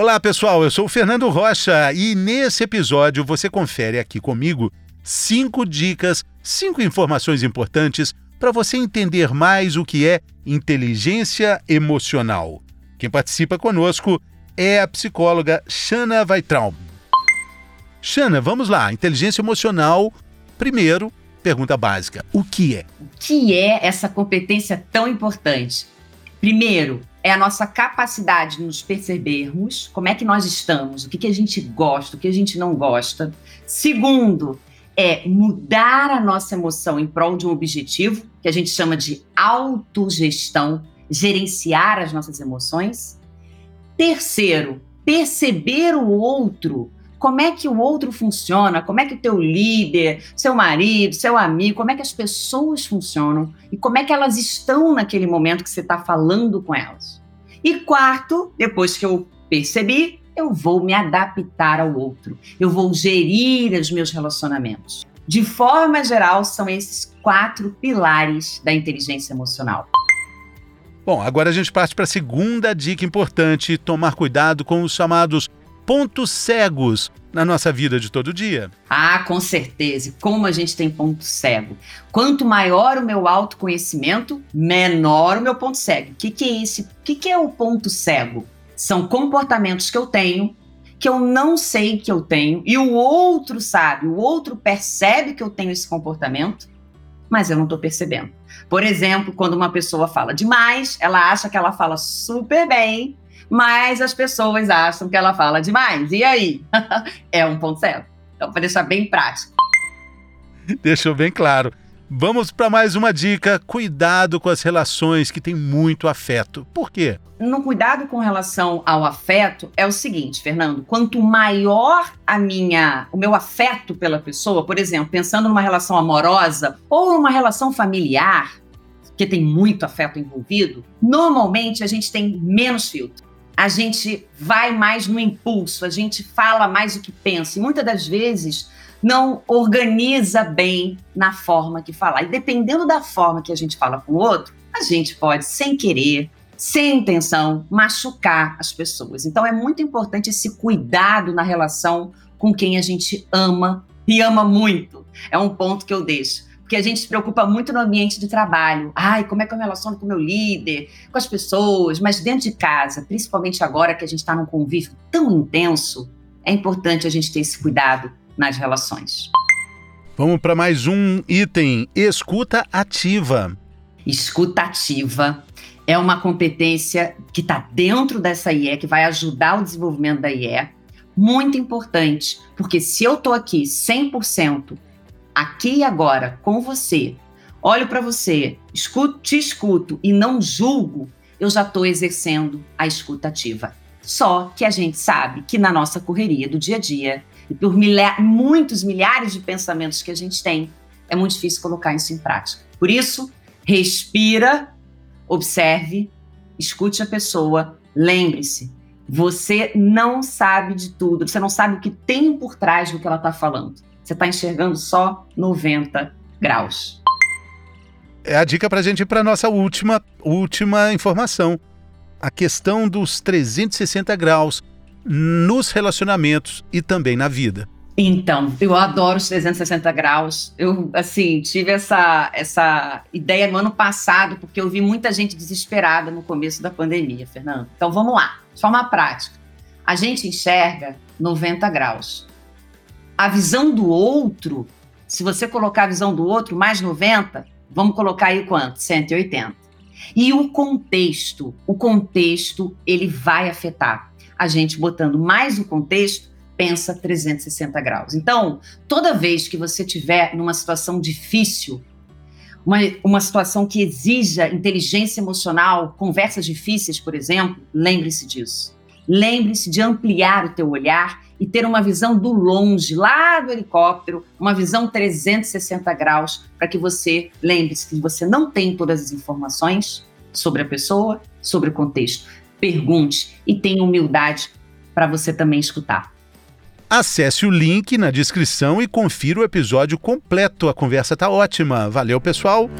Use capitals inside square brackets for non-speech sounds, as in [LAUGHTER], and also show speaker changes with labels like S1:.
S1: Olá, pessoal. Eu sou o Fernando Rocha e nesse episódio você confere aqui comigo cinco dicas, cinco informações importantes para você entender mais o que é inteligência emocional. Quem participa conosco é a psicóloga Shana Weitraum. Shana, vamos lá. Inteligência emocional, primeiro, pergunta básica: o que é?
S2: O que é essa competência tão importante? Primeiro, é a nossa capacidade de nos percebermos, como é que nós estamos, o que, que a gente gosta, o que a gente não gosta. Segundo, é mudar a nossa emoção em prol de um objetivo, que a gente chama de autogestão, gerenciar as nossas emoções. Terceiro, perceber o outro como é que o outro funciona, como é que o teu líder, seu marido, seu amigo, como é que as pessoas funcionam e como é que elas estão naquele momento que você está falando com elas. E quarto, depois que eu percebi, eu vou me adaptar ao outro, eu vou gerir os meus relacionamentos. De forma geral, são esses quatro pilares da inteligência emocional.
S1: Bom, agora a gente parte para a segunda dica importante: tomar cuidado com os chamados pontos cegos na nossa vida de todo dia?
S2: Ah, com certeza. Como a gente tem ponto cego. Quanto maior o meu autoconhecimento, menor o meu ponto cego. O que, que é esse? O que, que é o ponto cego? São comportamentos que eu tenho que eu não sei que eu tenho e o outro sabe, o outro percebe que eu tenho esse comportamento, mas eu não estou percebendo. Por exemplo, quando uma pessoa fala demais, ela acha que ela fala super bem, mas as pessoas acham que ela fala demais. E aí? [LAUGHS] é um ponto cego. Então, para deixar bem prático.
S1: Deixou bem claro. Vamos para mais uma dica: cuidado com as relações que têm muito afeto. Por quê?
S2: No cuidado com relação ao afeto é o seguinte, Fernando, quanto maior a minha, o meu afeto pela pessoa, por exemplo, pensando numa relação amorosa ou numa relação familiar, que tem muito afeto envolvido, normalmente a gente tem menos filtro a gente vai mais no impulso, a gente fala mais o que pensa. E muitas das vezes não organiza bem na forma que falar. E dependendo da forma que a gente fala com o outro, a gente pode, sem querer, sem intenção, machucar as pessoas. Então é muito importante esse cuidado na relação com quem a gente ama e ama muito. É um ponto que eu deixo porque a gente se preocupa muito no ambiente de trabalho. Ai, como é que eu me relaciono com o meu líder, com as pessoas, mas dentro de casa, principalmente agora que a gente está num convívio tão intenso, é importante a gente ter esse cuidado nas relações.
S1: Vamos para mais um item: escuta ativa.
S2: Escuta ativa é uma competência que está dentro dessa IE, que vai ajudar o desenvolvimento da IE. Muito importante, porque se eu estou aqui 100% aqui e agora, com você, olho para você, escuto, te escuto e não julgo, eu já estou exercendo a escutativa. Só que a gente sabe que na nossa correria do dia a dia, e por milha muitos milhares de pensamentos que a gente tem, é muito difícil colocar isso em prática. Por isso, respira, observe, escute a pessoa, lembre-se, você não sabe de tudo, você não sabe o que tem por trás do que ela está falando você está enxergando só 90 graus.
S1: É a dica para a gente ir para a nossa última, última informação. A questão dos 360 graus nos relacionamentos e também na vida.
S2: Então, eu adoro os 360 graus. Eu, assim, tive essa, essa ideia no ano passado, porque eu vi muita gente desesperada no começo da pandemia, Fernando. Então, vamos lá, de forma prática. A gente enxerga 90 graus a visão do outro, se você colocar a visão do outro mais 90, vamos colocar aí quanto? 180. E o contexto, o contexto, ele vai afetar. A gente botando mais o contexto, pensa 360 graus. Então, toda vez que você tiver numa situação difícil, uma, uma situação que exija inteligência emocional, conversas difíceis, por exemplo, lembre-se disso. Lembre-se de ampliar o teu olhar e ter uma visão do longe, lá do helicóptero, uma visão 360 graus, para que você lembre-se que você não tem todas as informações sobre a pessoa, sobre o contexto. Pergunte e tenha humildade para você também escutar.
S1: Acesse o link na descrição e confira o episódio completo. A conversa tá ótima. Valeu, pessoal!